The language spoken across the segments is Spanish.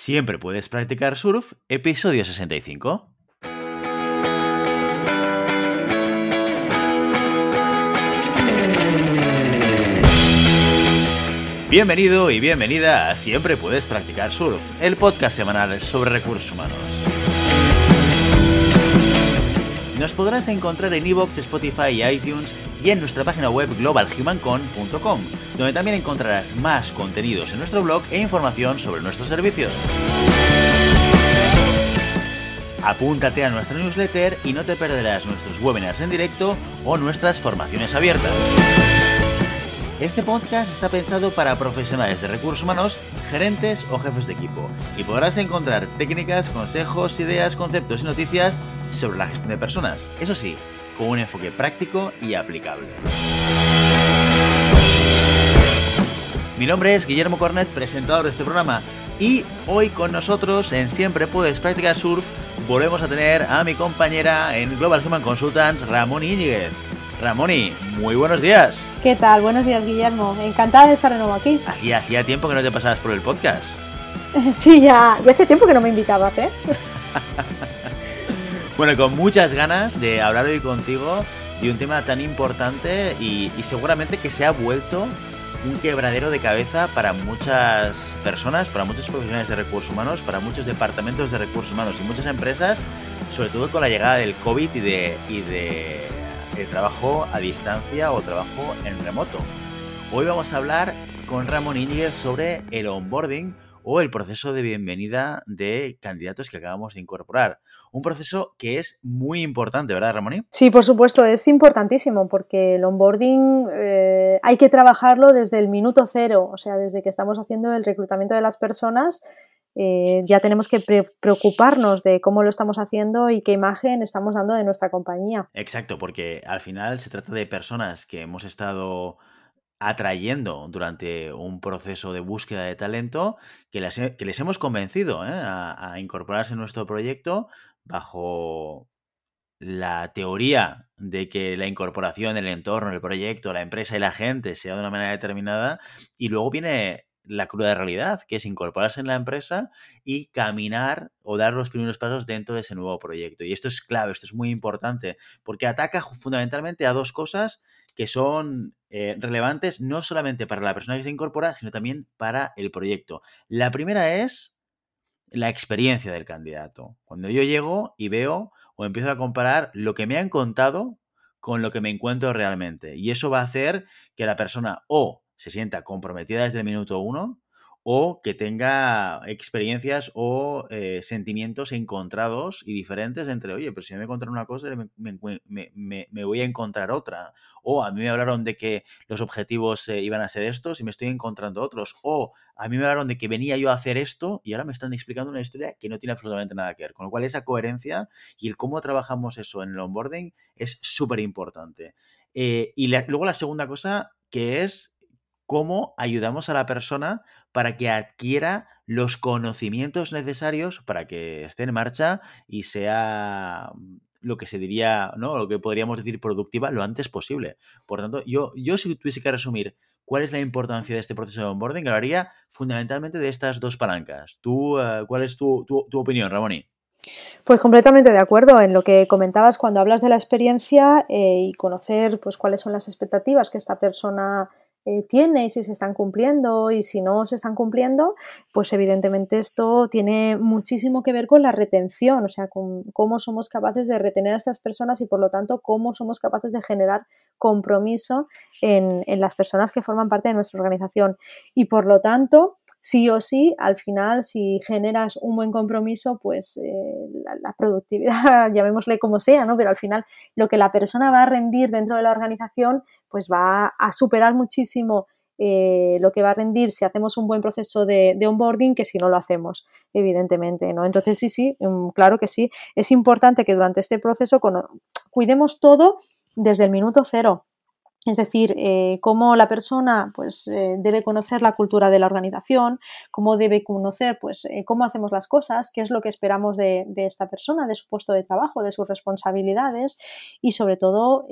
Siempre puedes practicar surf, episodio 65. Bienvenido y bienvenida a Siempre puedes practicar surf, el podcast semanal sobre recursos humanos. Podrás encontrar en iVoox, Spotify y iTunes y en nuestra página web globalhumancon.com, donde también encontrarás más contenidos en nuestro blog e información sobre nuestros servicios. Apúntate a nuestra newsletter y no te perderás nuestros webinars en directo o nuestras formaciones abiertas. Este podcast está pensado para profesionales de recursos humanos, gerentes o jefes de equipo, y podrás encontrar técnicas, consejos, ideas, conceptos y noticias sobre la gestión de personas. Eso sí, con un enfoque práctico y aplicable. Mi nombre es Guillermo Cornet, presentador de este programa, y hoy con nosotros en Siempre Puedes Practicar Surf volvemos a tener a mi compañera en Global Human Consultants, Ramón Íñiguez. Ramoni, muy buenos días. ¿Qué tal? Buenos días, Guillermo. Encantada de estar de nuevo aquí. Hacía, hacía tiempo que no te pasabas por el podcast. Sí, ya, ya hace tiempo que no me invitabas, ¿eh? bueno, con muchas ganas de hablar hoy contigo de un tema tan importante y, y seguramente que se ha vuelto un quebradero de cabeza para muchas personas, para muchos profesionales de recursos humanos, para muchos departamentos de recursos humanos y muchas empresas, sobre todo con la llegada del COVID y de, y de trabajo a distancia o trabajo en remoto. Hoy vamos a hablar con Ramón Íñiguez sobre el onboarding o el proceso de bienvenida de candidatos que acabamos de incorporar. Un proceso que es muy importante, ¿verdad, Ramón? Sí, por supuesto, es importantísimo porque el onboarding eh, hay que trabajarlo desde el minuto cero, o sea, desde que estamos haciendo el reclutamiento de las personas eh, ya tenemos que preocuparnos de cómo lo estamos haciendo y qué imagen estamos dando de nuestra compañía. Exacto, porque al final se trata de personas que hemos estado atrayendo durante un proceso de búsqueda de talento que les, que les hemos convencido ¿eh? a, a incorporarse en nuestro proyecto bajo la teoría de que la incorporación, el entorno, el proyecto, la empresa y la gente sea de una manera determinada y luego viene la cruda realidad, que es incorporarse en la empresa y caminar o dar los primeros pasos dentro de ese nuevo proyecto. Y esto es clave, esto es muy importante, porque ataca fundamentalmente a dos cosas que son eh, relevantes no solamente para la persona que se incorpora, sino también para el proyecto. La primera es la experiencia del candidato. Cuando yo llego y veo o empiezo a comparar lo que me han contado con lo que me encuentro realmente. Y eso va a hacer que la persona o se sienta comprometida desde el minuto uno o que tenga experiencias o eh, sentimientos encontrados y diferentes entre, oye, pero si me encontraron una cosa, me, voy a encontrar otra. O a mí me hablaron de que los objetivos eh, iban a ser estos y me estoy encontrando otros. O a mí me hablaron de que venía yo a hacer esto y ahora me están explicando una historia que no tiene absolutamente nada que ver. Con lo cual esa coherencia y el cómo trabajamos eso en el onboarding es súper importante. Eh, y luego la segunda cosa que es cómo ayudamos a la persona para que adquiera los conocimientos necesarios para que esté en marcha y sea mm, lo que se diría, ¿no? Lo que podríamos decir productiva lo antes posible. Por tanto, yo, yo si tuviese que resumir cuál es la importancia de este proceso de onboarding, lo haría fundamentalmente de estas dos palancas. ¿Tú, eh, ¿Cuál es tu, opinión, Ramoni? Pues completamente de acuerdo en lo que comentabas cuando hablas de la experiencia eh, y conocer pues cuáles son las expectativas que esta persona eh, tiene y si se están cumpliendo y si no se están cumpliendo, pues evidentemente esto tiene muchísimo que ver con la retención, o sea, con cómo somos capaces de retener a estas personas y por lo tanto cómo somos capaces de generar compromiso en, en las personas que forman parte de nuestra organización. Y por lo tanto, sí o sí, al final, si generas un buen compromiso, pues eh, la, productividad, llamémosle como sea, ¿no? Pero al final lo que la persona va a rendir dentro de la organización, pues va a superar muchísimo eh, lo que va a rendir si hacemos un buen proceso de, de, onboarding que si no lo hacemos, evidentemente, ¿no? Entonces sí, sí, mm, claro que sí. Es importante que durante este proceso cuidemos todo desde el minuto cero es decir, eh, cómo la persona pues, eh, debe conocer la cultura de la organización, cómo debe conocer pues, eh, cómo hacemos las cosas, qué es lo que esperamos de, esta persona, de su puesto de trabajo, de sus responsabilidades y sobre todo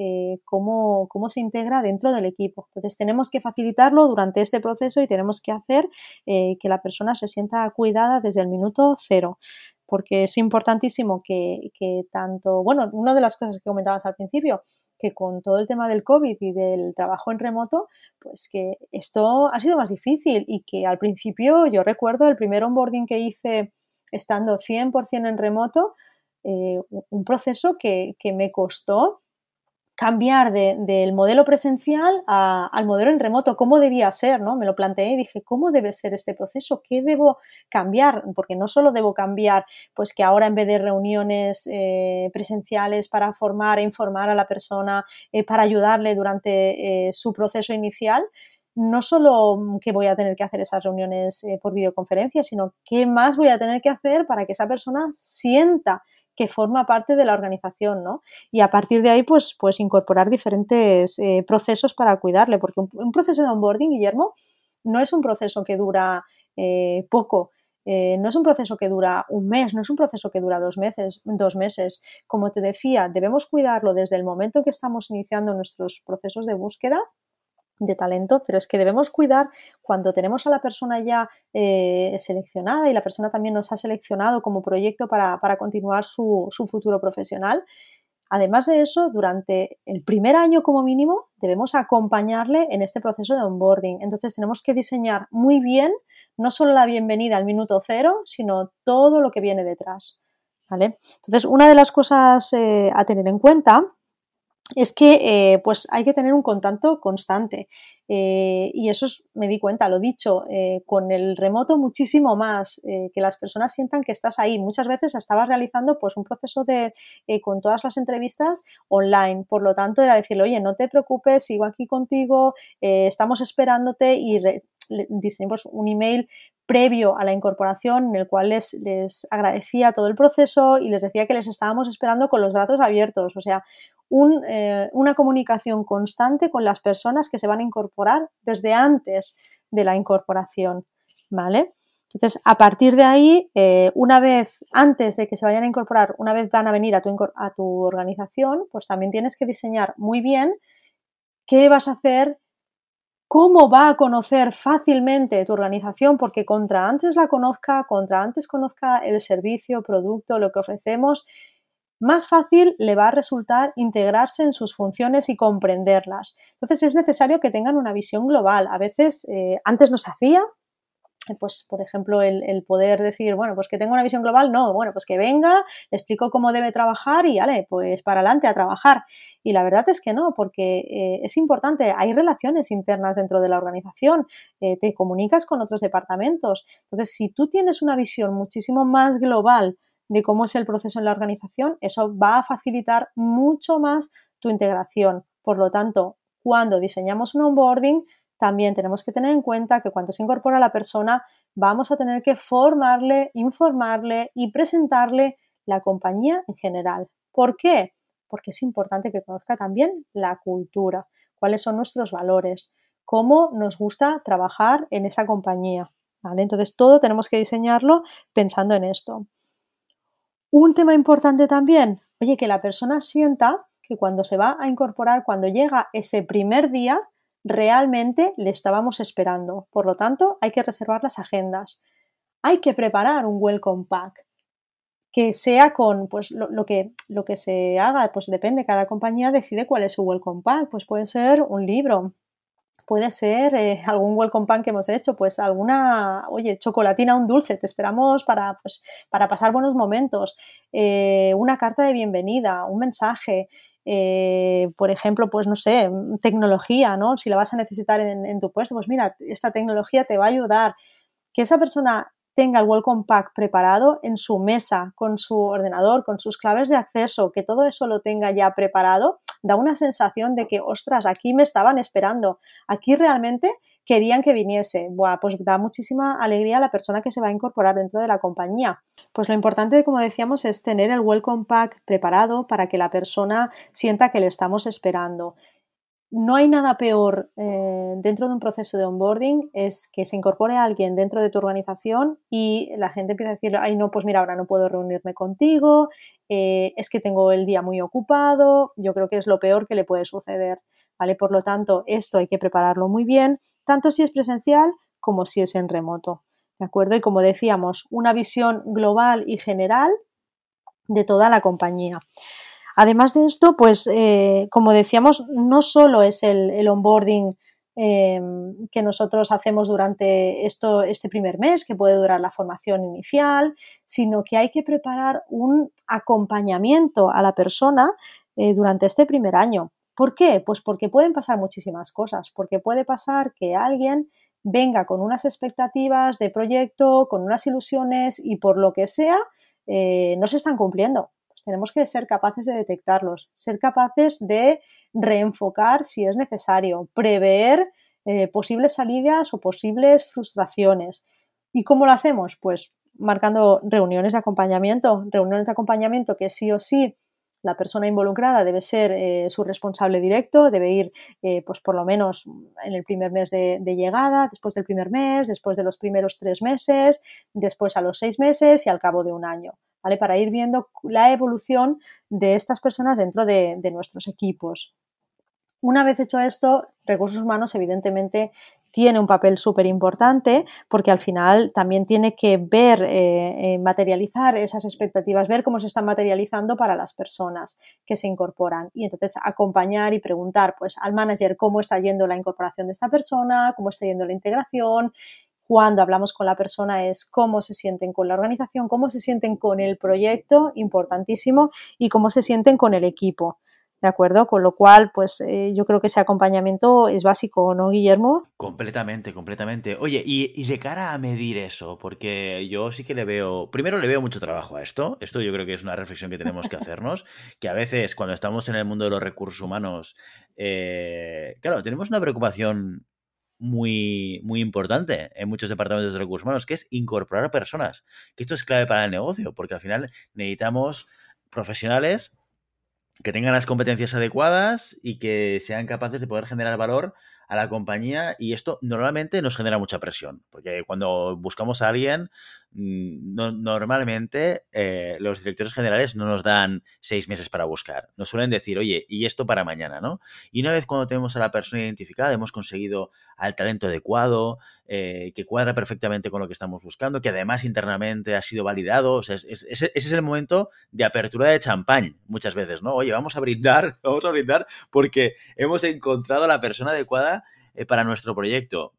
cómo, cómo, se integra dentro del equipo. Entonces tenemos que facilitarlo durante este proceso y tenemos que hacer que la persona se sienta cuidada desde el minuto cero porque es importantísimo que, que tanto, bueno, una de las cosas que comentabas al principio, que con todo el tema del COVID y del trabajo en remoto, pues que esto ha sido más difícil y que al principio yo recuerdo el primer onboarding que hice estando 100% en remoto, eh, un proceso que, que me costó cambiar del modelo presencial al modelo en remoto, cómo debía ser, ¿no? Me lo planteé y dije, ¿cómo debe ser este proceso? ¿Qué debo cambiar? Porque no solo debo cambiar, pues que ahora en vez de reuniones eh, presenciales para formar e informar a la persona, eh, para ayudarle durante eh, su proceso inicial, no solo que voy a tener que hacer esas reuniones por videoconferencia, sino qué más voy a tener que hacer para que esa persona sienta que forma parte de la organización, ¿no? Y a partir de ahí, pues, pues incorporar diferentes eh, procesos para cuidarle, porque un, proceso de onboarding, Guillermo, no es un proceso que dura eh, poco, eh, no es un proceso que dura un mes, no es un proceso que dura dos meses, dos meses. Como te decía, debemos cuidarlo desde el momento que estamos iniciando nuestros procesos de búsqueda de talento, pero es que debemos cuidar cuando tenemos a la persona ya eh, seleccionada y la persona también nos ha seleccionado como proyecto para, continuar su, futuro profesional. Además de eso, durante el primer año como mínimo debemos acompañarle en este proceso de onboarding. Entonces tenemos que diseñar muy bien no solo la bienvenida al minuto cero, sino todo lo que viene detrás. ¿vale? Entonces, una de las cosas eh, a tener en cuenta es que eh, pues hay que tener un contacto constante. Eh, y eso me di cuenta, lo dicho, eh, con el remoto muchísimo más, que las personas sientan que estás ahí. Muchas veces estabas realizando pues un proceso de, con todas las entrevistas online, por lo tanto era decirle, oye, no te preocupes, sigo aquí contigo, estamos esperándote y diseñamos un email previo a la incorporación en el cual les, les, agradecía todo el proceso y les decía que les estábamos esperando con los brazos abiertos. O sea, eh, una comunicación constante con las personas que se van a incorporar desde antes de la incorporación, ¿vale? Entonces, a partir de ahí, eh, una vez antes de que se vayan a incorporar, una vez van a venir a tu, a tu organización, pues también tienes que diseñar muy bien qué vas a hacer, cómo va a conocer fácilmente tu organización, porque contra antes la conozca, contra antes conozca el servicio, producto, lo que ofrecemos, más fácil le va a resultar integrarse en sus funciones y comprenderlas. Entonces es necesario que tengan una visión global. A veces eh, antes no se hacía, pues por ejemplo el, poder decir, bueno, pues que tenga una visión global, no, bueno, pues que venga, le explico cómo debe trabajar y vale, pues para adelante a trabajar. Y la verdad es que no, porque eh, es importante, hay relaciones internas dentro de la organización, eh, te comunicas con otros departamentos. Entonces, si tú tienes una visión muchísimo más global de cómo es el proceso en la organización, eso va a facilitar mucho más tu integración. Por lo tanto, cuando diseñamos un onboarding, también tenemos que tener en cuenta que cuando se incorpora la persona, vamos a tener que formarle, informarle y presentarle la compañía en general. ¿Por qué? Porque es importante que conozca también la cultura, cuáles son nuestros valores, cómo nos gusta trabajar en esa compañía. ¿vale? Entonces, todo tenemos que diseñarlo pensando en esto. Un tema importante también, oye, que la persona sienta que cuando se va a incorporar, cuando llega ese primer día, realmente le estábamos esperando. Por lo tanto, hay que reservar las agendas. Hay que preparar un welcome pack que sea con pues lo, que, lo que se haga, pues depende, cada compañía decide cuál es su welcome pack, pues puede ser un libro, puede ser eh, algún welcome pack que hemos hecho, pues alguna, oye, chocolatina, un dulce, te esperamos para, pues, para pasar buenos momentos, eh, una carta de bienvenida, un mensaje, eh, por ejemplo, pues no sé, tecnología, ¿no? Si la vas a necesitar en, en, tu puesto, pues mira, esta tecnología te va a ayudar. Que esa persona tenga el Welcome Pack preparado en su mesa, con su ordenador, con sus claves de acceso, que todo eso lo tenga ya preparado, da una sensación de que, ostras, aquí me estaban esperando, aquí realmente querían que viniese. Buah, pues da muchísima alegría a la persona que se va a incorporar dentro de la compañía. Pues lo importante, como decíamos, es tener el Welcome Pack preparado para que la persona sienta que le estamos esperando. No hay nada peor eh, dentro de un proceso de onboarding, es que se incorpore alguien dentro de tu organización y la gente empieza a decir, ay, no, pues mira, ahora no puedo reunirme contigo, eh, es que tengo el día muy ocupado, yo creo que es lo peor que le puede suceder, ¿vale? Por lo tanto, esto hay que prepararlo muy bien, tanto si es presencial como si es en remoto, ¿de acuerdo? Y como decíamos, una visión global y general de toda la compañía. Además de esto, pues eh, como decíamos, no solo es el, onboarding eh, que nosotros hacemos durante esto, este primer mes, que puede durar la formación inicial, sino que hay que preparar un acompañamiento a la persona eh, durante este primer año. ¿Por qué? Pues porque pueden pasar muchísimas cosas, porque puede pasar que alguien venga con unas expectativas de proyecto, con unas ilusiones y por lo que sea, no se están cumpliendo tenemos que ser capaces de detectarlos, ser capaces de reenfocar si es necesario, prever eh, posibles salidas o posibles frustraciones. ¿Y cómo lo hacemos? Pues marcando reuniones de acompañamiento, reuniones de acompañamiento que sí o sí la persona involucrada debe ser eh, su responsable directo, debe ir eh, pues por lo menos en el primer mes de, llegada, después del primer mes, después de los primeros tres meses, después a los seis meses y al cabo de un año. Para ir viendo la evolución de estas personas dentro de, nuestros equipos. Una vez hecho esto, recursos humanos evidentemente tiene un papel súper importante porque al final también tiene que ver, eh, eh, materializar esas expectativas, ver cómo se están materializando para las personas que se incorporan y entonces acompañar y preguntar pues al manager cómo está yendo la incorporación de esta persona, cómo está yendo la integración, cuando hablamos con la persona es cómo se sienten con la organización, cómo se sienten con el proyecto, importantísimo, y cómo se sienten con el equipo. ¿De acuerdo? Con lo cual, pues eh, yo creo que ese acompañamiento es básico, ¿no, Guillermo? Completamente, completamente. Oye, y, y, de cara a medir eso, porque yo sí que le veo, primero le veo mucho trabajo a esto, esto yo creo que es una reflexión que tenemos que hacernos, que a veces cuando estamos en el mundo de los recursos humanos, eh, claro, tenemos una preocupación muy, muy importante en muchos departamentos de recursos humanos, que es incorporar personas. Que esto es clave para el negocio, porque al final necesitamos profesionales que tengan las competencias adecuadas y que sean capaces de poder generar valor a la compañía y esto normalmente nos genera mucha presión, porque cuando buscamos a alguien, mm, normalmente eh, los directores generales no nos dan seis meses para buscar, nos suelen decir, oye, y esto para mañana, ¿no? Y una vez cuando tenemos a la persona identificada, hemos conseguido al talento adecuado, eh, que cuadra perfectamente con lo que estamos buscando, que además internamente ha sido validado, o sea, ese es el momento de apertura de champán muchas veces, ¿no? Oye, vamos a brindar, vamos a brindar porque hemos encontrado a la persona adecuada eh, para nuestro proyecto.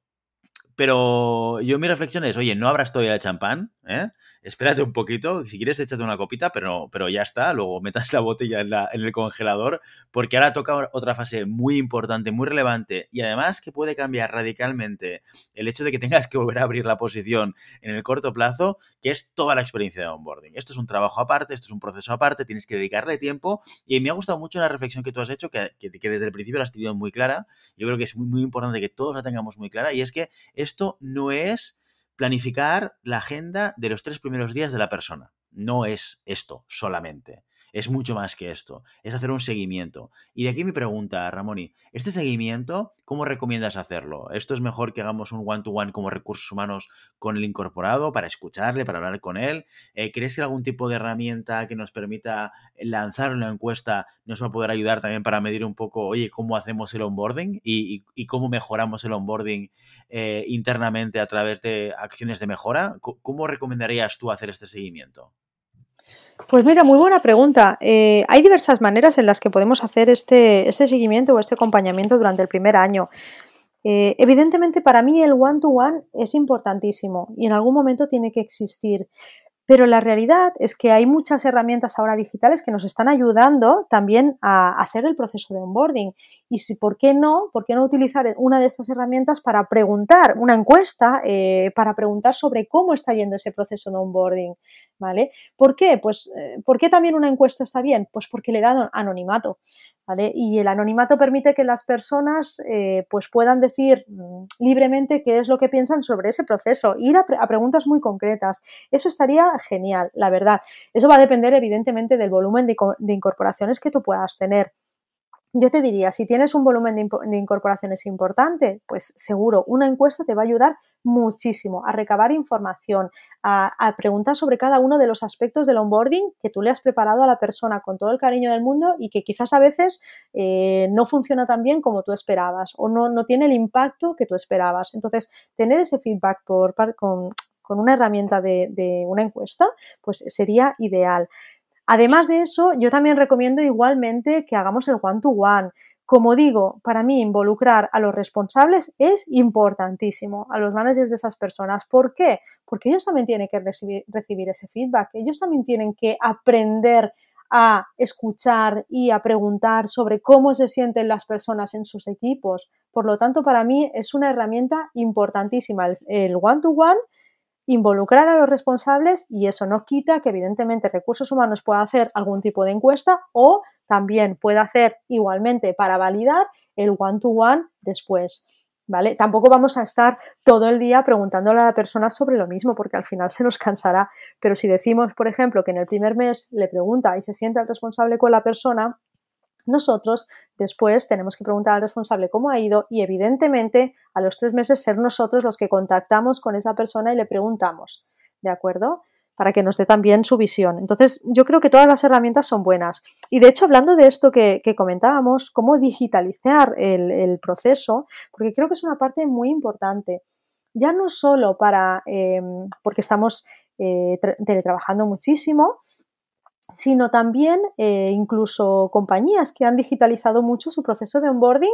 Pero yo mi reflexión es, oye, no abras todavía el champán, ¿eh? espérate un poquito, si quieres échate una copita, pero, pero ya está, luego metas la botella en, la, en, el congelador, porque ahora toca otra fase muy importante, muy relevante, y además que puede cambiar radicalmente el hecho de que tengas que volver a abrir la posición en el corto plazo, que es toda la experiencia de onboarding. Esto es un trabajo aparte, esto es un proceso aparte, tienes que dedicarle tiempo, y me ha gustado mucho la reflexión que tú has hecho, que, que, desde el principio la has tenido muy clara, yo creo que es muy, muy importante que todos la tengamos muy clara, y es que esto no es planificar la agenda de los tres primeros días de la persona. No es esto solamente. Es mucho más que esto. Es hacer un seguimiento. Y de aquí mi pregunta, Ramoni. ¿Este seguimiento, cómo recomiendas hacerlo? ¿Esto es mejor que hagamos un one-to-one como recursos humanos con el incorporado para escucharle, para hablar con él? Eh, ¿Crees que algún tipo de herramienta que nos permita lanzar una encuesta nos va a poder ayudar también para medir un poco, oye, cómo hacemos el onboarding y, cómo mejoramos el onboarding eh, internamente a través de acciones de mejora? ¿Cómo recomendarías tú hacer este seguimiento? Pues mira, muy buena pregunta. Eh, hay diversas maneras en las que podemos hacer este, este seguimiento o este acompañamiento durante el primer año. Eh, evidentemente, para mí el one-to-one -one es importantísimo y en algún momento tiene que existir. Pero la realidad es que hay muchas herramientas ahora digitales que nos están ayudando también a hacer el proceso de onboarding. Y si, ¿por qué no? ¿Por qué no utilizar una de estas herramientas para preguntar, una encuesta, eh, para preguntar sobre cómo está yendo ese proceso de onboarding? ¿Vale? ¿Por qué? Pues, eh, ¿por qué también una encuesta está bien? Pues porque le da anonimato. Y el anonimato permite que las personas eh, pues puedan decir mm, libremente qué es lo que piensan sobre ese proceso, ir a, preguntas muy concretas. Eso estaría genial, la verdad. Eso va a depender evidentemente del volumen de, incorporaciones que tú puedas tener. Yo te diría, si tienes un volumen de, incorporaciones importante, pues seguro una encuesta te va a ayudar muchísimo a recabar información, a, preguntar sobre cada uno de los aspectos del onboarding que tú le has preparado a la persona con todo el cariño del mundo y que quizás a veces eh, no funciona tan bien como tú esperabas o no, no, tiene el impacto que tú esperabas. Entonces, tener ese feedback por, con, con una herramienta de, de una encuesta, pues sería ideal. Además de eso, yo también recomiendo igualmente que hagamos el one-to-one. Como digo, para mí involucrar a los responsables es importantísimo, a los managers de esas personas. ¿Por qué? Porque ellos también tienen que recibir, ese feedback, ellos también tienen que aprender a escuchar y a preguntar sobre cómo se sienten las personas en sus equipos. Por lo tanto, para mí es una herramienta importantísima el one-to-one involucrar a los responsables y eso no quita que evidentemente recursos humanos pueda hacer algún tipo de encuesta o también pueda hacer igualmente para validar el one-to-one después. ¿Vale? Tampoco vamos a estar todo el día preguntándole a la persona sobre lo mismo, porque al final se nos cansará. Pero si decimos, por ejemplo, que en el primer mes le pregunta y se sienta el responsable con la persona, nosotros después tenemos que preguntar al responsable cómo ha ido y evidentemente a los tres meses ser nosotros los que contactamos con esa persona y le preguntamos, ¿de acuerdo? Para que nos dé también su visión. Entonces, yo creo que todas las herramientas son buenas. Y de hecho, hablando de esto que, comentábamos, cómo digitalizar el, proceso, porque creo que es una parte muy importante. Ya no solo para, eh, porque estamos eh, teletrabajando muchísimo, sino también eh, incluso compañías que han digitalizado mucho su proceso de onboarding,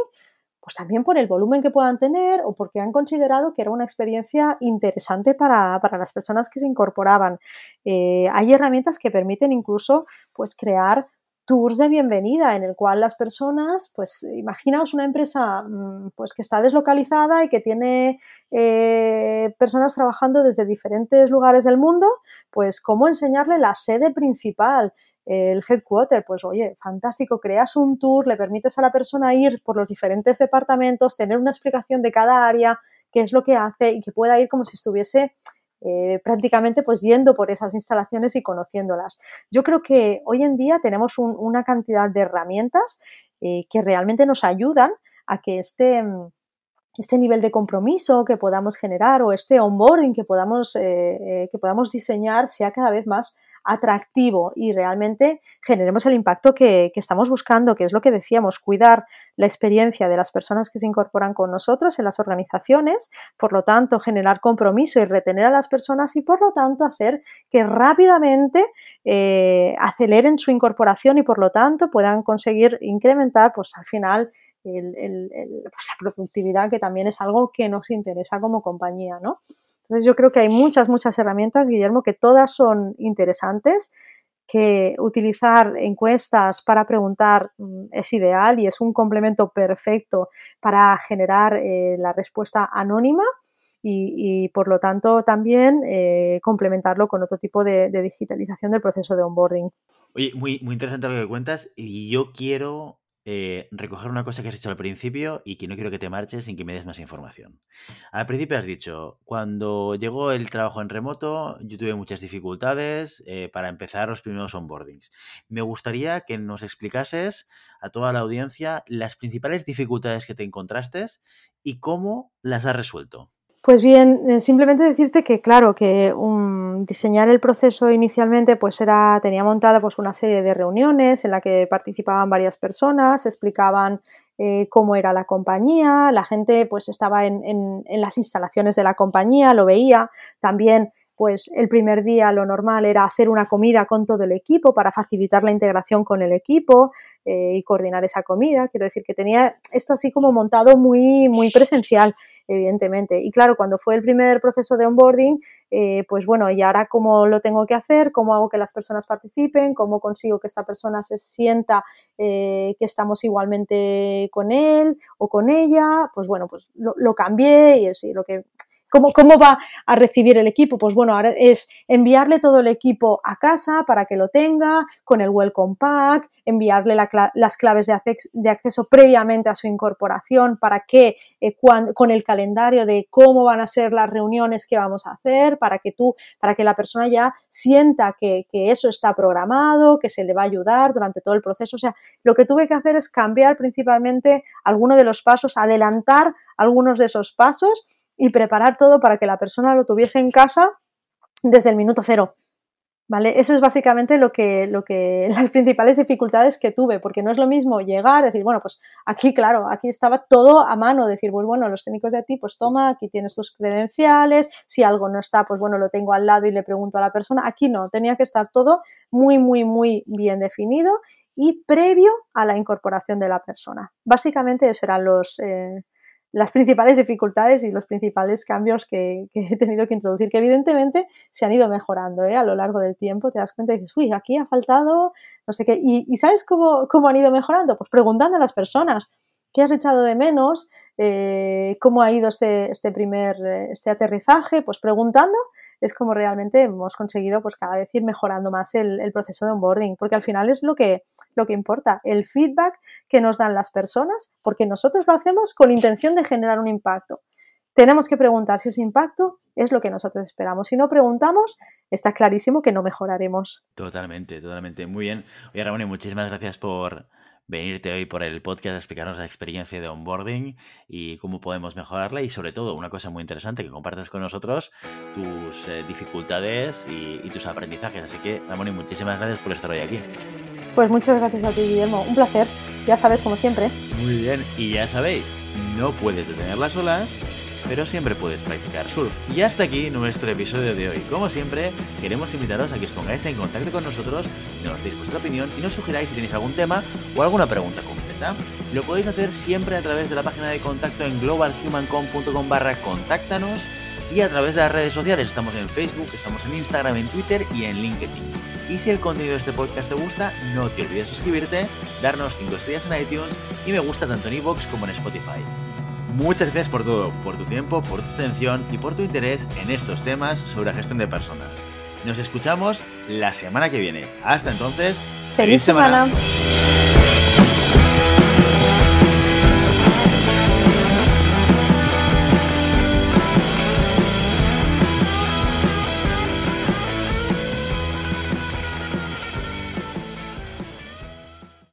pues también por el volumen que puedan tener o porque han considerado que era una experiencia interesante para, las personas que se incorporaban. Eh, hay herramientas que permiten incluso pues, crear tours de bienvenida en el cual las personas, pues imaginaos una empresa mm, pues que está deslocalizada y que tiene eh, personas trabajando desde diferentes lugares del mundo, pues cómo enseñarle la sede principal, el headquarter, pues oye, fantástico, creas un tour, le permites a la persona ir por los diferentes departamentos, tener una explicación de cada área, qué es lo que hace y que pueda ir como si estuviese eh, prácticamente pues yendo por esas instalaciones y conociéndolas. Yo creo que hoy en día tenemos una cantidad de herramientas eh, que realmente nos ayudan a que este, este nivel de compromiso que podamos generar o este onboarding que podamos, eh, que podamos diseñar sea cada vez más atractivo y realmente generemos el impacto que, estamos buscando, que es lo que decíamos, cuidar la experiencia de las personas que se incorporan con nosotros en las organizaciones, por lo tanto, generar compromiso y retener a las personas y, por lo tanto, hacer que rápidamente eh, aceleren su incorporación y, por lo tanto, puedan conseguir incrementar, pues al final, pues, la productividad, que también es algo que nos interesa como compañía, ¿no? Entonces yo creo que hay muchas, muchas herramientas, Guillermo, que todas son interesantes, que utilizar encuestas para preguntar mm, es ideal y es un complemento perfecto para generar eh, la respuesta anónima y, por lo tanto también eh, complementarlo con otro tipo de, de, digitalización del proceso de onboarding. Oye, muy, muy interesante lo que cuentas y yo quiero eh, recoger una cosa que has dicho al principio y que no quiero que te marches sin que me des más información. Al principio has dicho, cuando llegó el trabajo en remoto, yo tuve muchas dificultades eh, para empezar los primeros onboardings. Me gustaría que nos explicases a toda la audiencia las principales dificultades que te encontraste y cómo las has resuelto. Pues bien, eh, simplemente decirte que claro, que diseñar el proceso inicialmente pues era, tenía montada pues una serie de reuniones en la que participaban varias personas, explicaban eh, cómo era la compañía, la gente pues estaba en, en, las instalaciones de la compañía, lo veía, también pues el primer día lo normal era hacer una comida con todo el equipo para facilitar la integración con el equipo eh, y coordinar esa comida. Quiero decir que tenía esto así como montado muy, muy presencial evidentemente. Y claro, cuando fue el primer proceso de onboarding, eh, pues bueno, ¿y ahora cómo lo tengo que hacer? ¿Cómo hago que las personas participen? ¿Cómo consigo que esta persona se sienta eh, que estamos igualmente con él o con ella? Pues bueno, pues lo, cambié y así, lo que ¿cómo, ¿cómo va a recibir el equipo? Pues bueno, ahora es enviarle todo el equipo a casa para que lo tenga, con el welcome pack, enviarle las claves de, acceso previamente a su incorporación para que eh, con el calendario de cómo van a ser las reuniones que vamos a hacer, para que tú, para que la persona ya sienta que, que eso está programado, que se le va a ayudar durante todo el proceso. O sea, lo que tuve que hacer es cambiar principalmente alguno de los pasos, adelantar algunos de esos pasos y preparar todo para que la persona lo tuviese en casa desde el minuto cero. ¿Vale? Eso es básicamente lo que, lo que, las principales dificultades que tuve, porque no es lo mismo llegar, decir, bueno, pues aquí, claro, aquí estaba todo a mano, decir, pues bueno, los técnicos de ti, pues toma, aquí tienes tus credenciales, si algo no está, pues bueno, lo tengo al lado y le pregunto a la persona. Aquí no, tenía que estar todo muy, muy, muy bien definido y previo a la incorporación de la persona. Básicamente esos eran los, eh, las principales dificultades y los principales cambios que, he tenido que introducir, que evidentemente se han ido mejorando ¿eh? a lo largo del tiempo. Te das cuenta y dices, uy, aquí ha faltado no sé qué. ¿Y, sabes cómo, cómo, han ido mejorando? Pues preguntando a las personas, ¿qué has echado de menos? Eh, ¿Cómo ha ido este, este primer eh, este aterrizaje? Pues preguntando es como realmente hemos conseguido pues cada vez ir mejorando más el, proceso de onboarding, porque al final es lo que, lo que importa, el feedback que nos dan las personas, porque nosotros lo hacemos con intención de generar un impacto. Tenemos que preguntar si ese impacto es lo que nosotros esperamos. Si no preguntamos, está clarísimo que no mejoraremos. Totalmente, totalmente. Muy bien. Oye, Ramón, muchísimas gracias por, venirte hoy por el podcast a explicarnos la experiencia de onboarding y cómo podemos mejorarla y sobre todo una cosa muy interesante que compartas con nosotros tus eh, dificultades y, tus aprendizajes. Así que, Ramón, muchísimas gracias por estar hoy aquí. Pues muchas gracias a ti, Guillermo. Un placer. Ya sabes, como siempre. Muy bien. Y ya sabéis, no puedes detener las olas pero siempre puedes practicar surf. Y hasta aquí nuestro episodio de hoy. Como siempre, queremos invitaros a que os pongáis en contacto con nosotros, nos deis vuestra opinión y nos sugeráis si tenéis algún tema o alguna pregunta concreta. Lo podéis hacer siempre a través de la página de contacto en globalhumancom.com barra contáctanos y a través de las redes sociales. Estamos en Facebook, estamos en Instagram, en Twitter y en LinkedIn. Y si el contenido de este podcast te gusta, no te olvides suscribirte, darnos 5 estrellas en iTunes y me gusta tanto en iVoox como en Spotify. Muchas gracias por todo, por tu tiempo, por tu atención y por tu interés en estos temas sobre la gestión de personas. Nos escuchamos la semana que viene. Hasta entonces, feliz, semana.